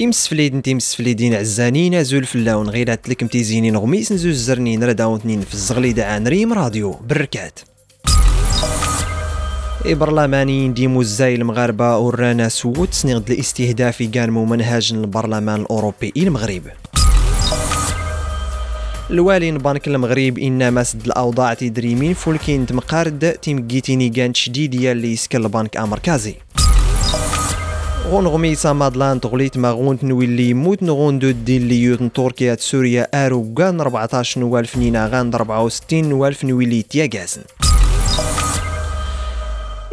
إمسفليد نتي مسفليدين عزانين زول فلاون غيرات لك متيزينين غميس نزوز زرنين رداونتنين في الزغليدة عن ريم راديو. بركات. برلمانيين ديمو الزاي المغاربة ورانا سوت سنغد الاستهداف كان منهاج البرلمان الأوروبي المغرب. الوالي بنك المغرب انما سد الأوضاع تدريمين فولكين تمقارد تيمكيتيني كانت شديدية اللي يسكن البنك أمركازي. غون غميسا مادلان تغليت ما غون تنويلي موت نغون دو دين لي يوتن تركيا سوريا ارو كان 14 نوال فنينا غان 64 نوال فنويلي تياغازن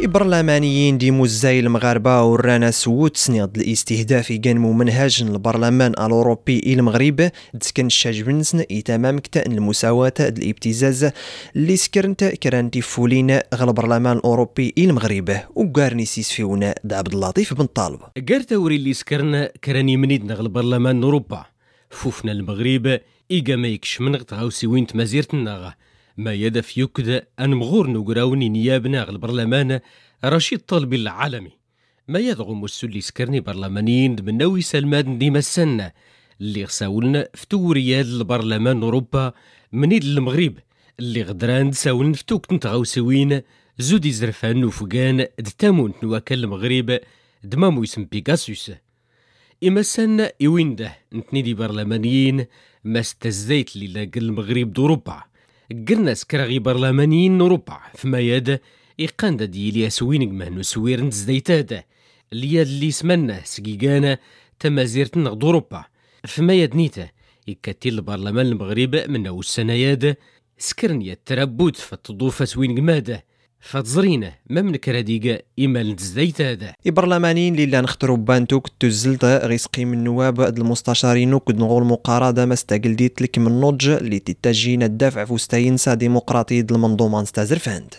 برلمانيين ديمو الزاي المغاربة ورانا سووت سنيض الاستهداف يقنمو منهاج البرلمان الأوروبي المغرب. تسكن الشاجبنسن تمام كتان المساواة الابتزاز اللي سكرنت كرانتي فولين غل البرلمان الأوروبي المغرب. وقارني سيس فيونا دا عبد اللطيف بن طالب. قارت وري اللي سكرنا كراني منيد نغل البرلمان أوروبا فوفنا المغرب إيقا ما يكش من غتغاوسي وين مازيرت النغا ما يدف يكد أن مغور نقراوني نيابنا البرلمان رشيد طلبي العالمي. ما يضغم السلي سكرني برلمانيين من نوي سلمان ديما السنة اللي غساولنا فتوريال البرلمان أوروبا من المغرب. اللي غدران ساولن فتوك نتغاوسوين زودي زرفان وفقان دتامون نواكل المغرب. دمامو يسم بيكاسوس إما السنة يوينده نتني دي برلمانيين. ما استزديت لي لاقل المغرب دوروبا قلنا سكراغي برلمانيين نوروبا فما يد إيقان دا ديالي أسوين مهنو سوير نتزديتاد اللي اللي سمنا سقيقانا تمازيرت نغد أوروبا. فما يد نيتا يكتي البرلمان المغرب من أول السنة سكرني التربوت فتضوف سوين قماده فتزرينا ما من كراديقا إما لنتزديت هذا برلمانيين اللي نختاروا بانتوك تزلت غيسقي من النواب المستشارين كد نغول مقارادة ما استقل ديت لك من نضج اللي تتجينا الدافع فوستاين سا ديمقراطي المنظومة نستازر فاند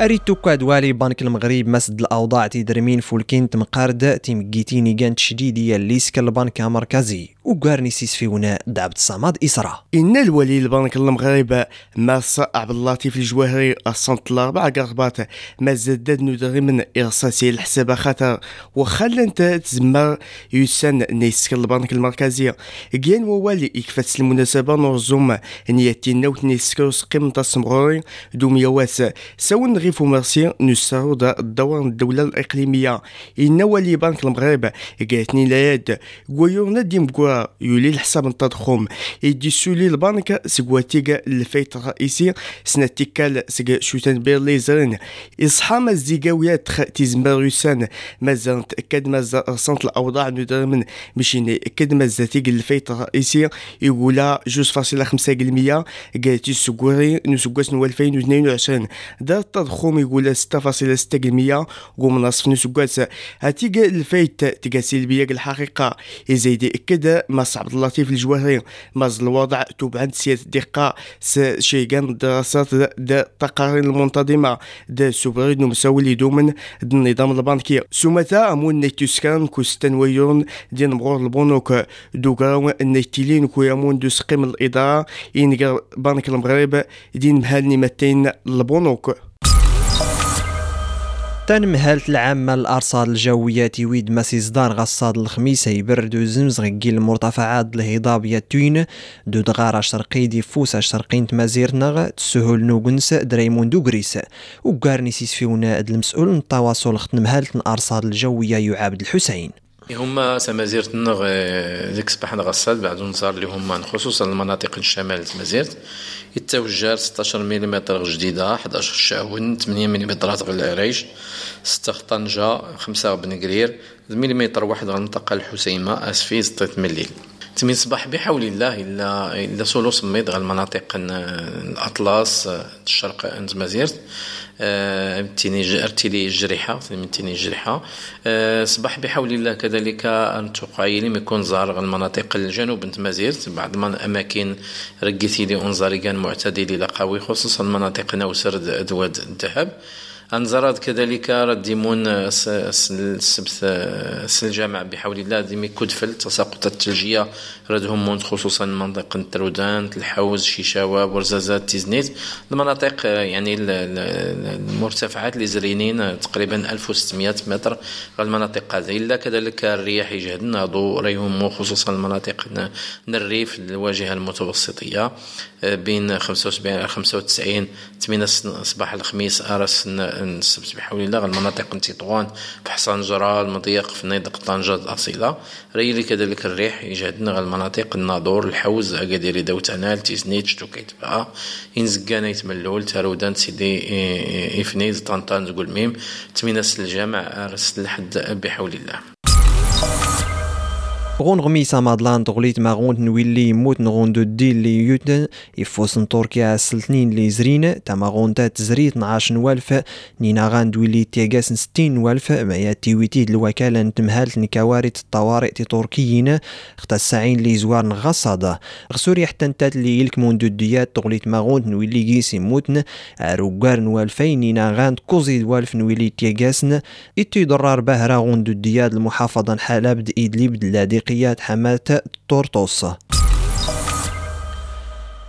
أريد كاد والي بنك المغرب مسد الأوضاع تيدرمين فولكين تمقارد تيمكيتيني كانت شديدية اللي سكن البنك المركزي وقارني سيسفيونا دعبد الصمد إسرا إن الولي البنك المغرب ماس عبد اللطيف الجواهري الصنت الأربعة قربات ما زدد ندري من إرصاصي الحساب خطر. وخلى انت تزمر يسان نيسك البنك المركزي. كيان ووالي يكفت المناسبة نرزوم نياتي نوت نيسكوس قيمة السمغوري دوم يواس سون غيفو مرسي نسارو الدور الدولة الإقليمية. إن ولي بنك المغرب قالتني لايد قويورنا ديم بقوا يولي الحساب التضخم يدي سولي البنك سكواتيكا الفايت الرئيسي سنة تيكال سكا شوتان بيرلي زرين إصحى مزيقاويات تيزمبر يسان مازال تأكد مازال رسنت الأوضاع ندرمن. باش يأكد مازال تيك الفايت الرئيسي. يقولا جوز فاصلة خمسة المية قالت السكوري نسكواس نو 2022 دار التضخم فاصلة ستة المية ومن نصف نسكواس هاتيكا الفايت تيكا سلبية الحقيقة. يزيد يأكد مس عبد اللطيف الجواهري مز الوضع تبعد سياسة دقة. شيغان دراسات دا التقارير المنتظمة. دا سوبريد مساولي دومن دا النظام البنكي. سومتا أمون نيتوسكان كوستان ويون دي نمغور البنوك. دوغاو نيتيلين كويامون دو سقيم الإدارة. إنغر بنك المغرب. دين مهال نمتين البنوك. تنم هالت العامة الأرصاد الجوية تيويد مسي صدار غصاد الخميس يبرد وزمز غيل المرتفعات الهضابية توين دو دغارة شرقي دي فوسة شرقين تمازيرنغ تسهل نوغنس دريمون دوغريس وقارني سيسفيونا المسؤول التواصل ختم الأرصاد الجوية يعابد الحسين. هما سمازيرت النغ ديك الصباح غصاد بعد نصار اللي هما خصوصا المناطق الشمال تمازيرت يتوجه 16 ملم جديدة 11 شاون 8 ملم غير العريش. 6 طنجة 5 بن قرير ملم واحد غنطقة الحسيمة اسفي 6 مليل. تمين صباح بحول الله الا إلا سولو سميت غير المناطق الأطلس الشرق مازيرت تيني ارتيلي الجريحه من تيني الجريحه أه، صباح بحول الله كذلك أن تقايلي يكون زار المناطق الجنوب نت مازيرت بعض الأماكن رقيتي لي انظاري كان معتدل إلى قوي خصوصا مناطق نوسر دواد الذهب. أنزراد كذلك رديمون السبت الجامع بحول الله ديمي كدفل تساقط الثلجية ردهم خصوصا منطقة ترودان الحوز شيشاوا برزازات تيزنيت المناطق يعني المرتفعات اللي زرينين تقريبا 1600 متر المناطق هذه. إلا كذلك الرياح يجهد ناضو ريهم خصوصا المناطق الريف الواجهة المتوسطية بين 75 95 8 صباح الخميس أرس السبت بحول الله المناطق تطوان بحصان جرى المضيق في نيدق طنجة الأصيلة ريلي كذلك الريح يجهدنا المناطق الناظور الحوز أكاديري دوتانال تيزنيت شتوكيت بقى إنزقانا يتملول تارودان سيدي إفنيز طنطان تقول ميم تمينس الجامع أرس لحد بحول الله. غون غميسا مادلان تغليت ما غون نويلي يموت نغون دو دي اللي يوتن يفوسن تركيا سلتنين اللي زرين تا غون تات زريت نعاش نوالف نينا غان دويلي تيغاس ستين نوالف ما تيويتي الوكالة نتمهالت نكوارت الطوارئ تي تركيين ختا الساعين اللي زوار نغصادة غسوري حتى نتات اللي يلكمون دو ديات تغليت ما غون نويلي جيسي موتن روغار نوالفين نينا غان كوزي دوالف نويلي تيغاسن إتي ضرار باهرا غون دو ديات المحافظة حلب إدليب دلاديق بقيات حماة طورطوس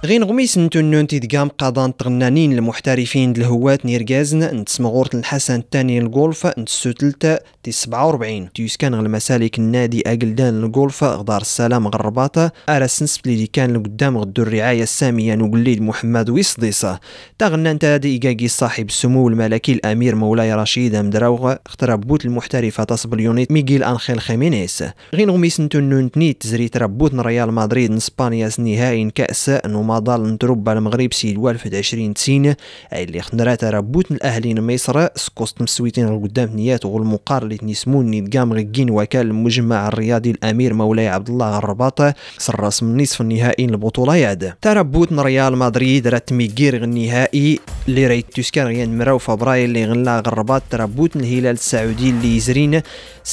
غين غميس نتونون تيدقام قادان تغنانين المحترفين الهوات نيرجازن انت سمغورت الحسن الثاني الجولف انت سوتلتا تي 47 تيسكان المسالك النادي أقلدان الجولف غدار السلام غرباطة ارا سنسب اللي كان لقدام غدو الرعاية السامية نقليد محمد ويصديصة. تغنى انت هادي إيقاقي صاحب السمو الملكي الأمير مولاي رشيد مدراوغ اخترب بوت المحترفة تصب اليونيت ميغيل أنخيل خيمينيس. غين غميس نتونون تنيت تزريت ربوت ريال مدريد اسبانيا نهائي كأس رمضان نتربى المغرب سي الوالف عشرين تسين أي اللي خنرات ربوت الأهلين مصر سكوست مسويتين القدام نيات والمقار اللي تنسمون نيتقام غيكين وكال المجمع الرياضي الأمير مولاي عبد الله الرباط سراس من نصف النهائي البطوله ياد. تربوت ريال مدريد رات ميغير النهائي اللي ريت تسكان غيان مراو فبراير اللي غلا غرباط تربوت الهلال السعودي اللي يزرين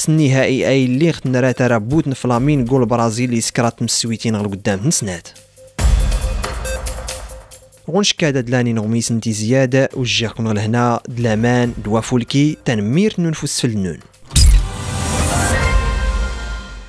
النهائي أي اللي خنرات ربوت فلامين جول برازيل اللي سكرات مسويتين القدام نسنات. غونش كادا دلاني نغميس انتي زيادة وجهكم لهنا دلامان دوا فولكي تنمير ننفس في النون